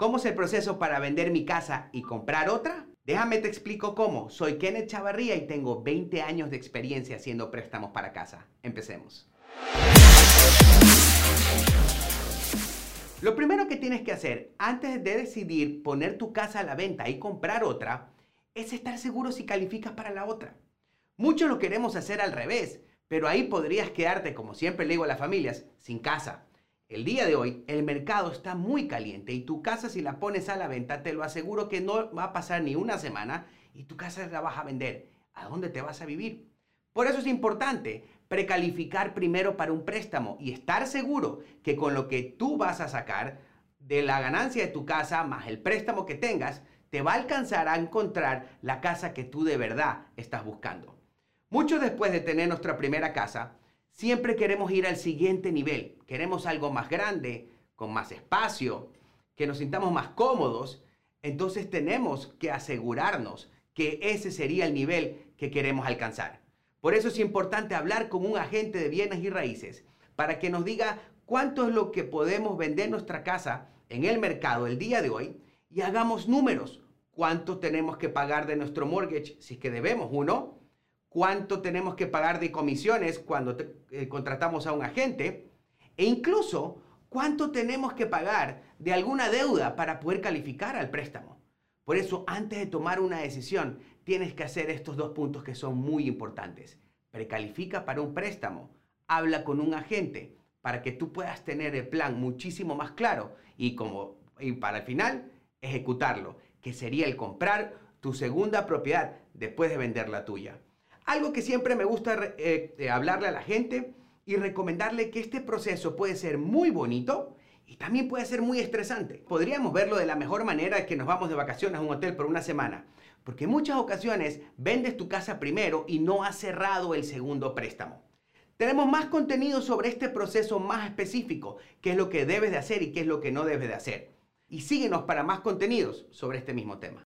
¿Cómo es el proceso para vender mi casa y comprar otra? Déjame te explico cómo. Soy Kenneth Chavarría y tengo 20 años de experiencia haciendo préstamos para casa. Empecemos. Lo primero que tienes que hacer antes de decidir poner tu casa a la venta y comprar otra es estar seguro si calificas para la otra. Muchos lo queremos hacer al revés, pero ahí podrías quedarte, como siempre le digo a las familias, sin casa. El día de hoy el mercado está muy caliente y tu casa si la pones a la venta te lo aseguro que no va a pasar ni una semana y tu casa la vas a vender. ¿A dónde te vas a vivir? Por eso es importante precalificar primero para un préstamo y estar seguro que con lo que tú vas a sacar de la ganancia de tu casa más el préstamo que tengas, te va a alcanzar a encontrar la casa que tú de verdad estás buscando. Mucho después de tener nuestra primera casa, Siempre queremos ir al siguiente nivel. Queremos algo más grande, con más espacio, que nos sintamos más cómodos. Entonces tenemos que asegurarnos que ese sería el nivel que queremos alcanzar. Por eso es importante hablar con un agente de bienes y raíces para que nos diga cuánto es lo que podemos vender nuestra casa en el mercado el día de hoy y hagamos números. ¿Cuánto tenemos que pagar de nuestro mortgage si es que debemos uno? Cuánto tenemos que pagar de comisiones cuando eh, contratamos a un agente e incluso cuánto tenemos que pagar de alguna deuda para poder calificar al préstamo. Por eso, antes de tomar una decisión, tienes que hacer estos dos puntos que son muy importantes. Precalifica para un préstamo, habla con un agente para que tú puedas tener el plan muchísimo más claro y como y para el final ejecutarlo, que sería el comprar tu segunda propiedad después de vender la tuya. Algo que siempre me gusta eh, eh, hablarle a la gente y recomendarle que este proceso puede ser muy bonito y también puede ser muy estresante. Podríamos verlo de la mejor manera que nos vamos de vacaciones a un hotel por una semana. Porque en muchas ocasiones vendes tu casa primero y no has cerrado el segundo préstamo. Tenemos más contenido sobre este proceso más específico, qué es lo que debes de hacer y qué es lo que no debes de hacer. Y síguenos para más contenidos sobre este mismo tema.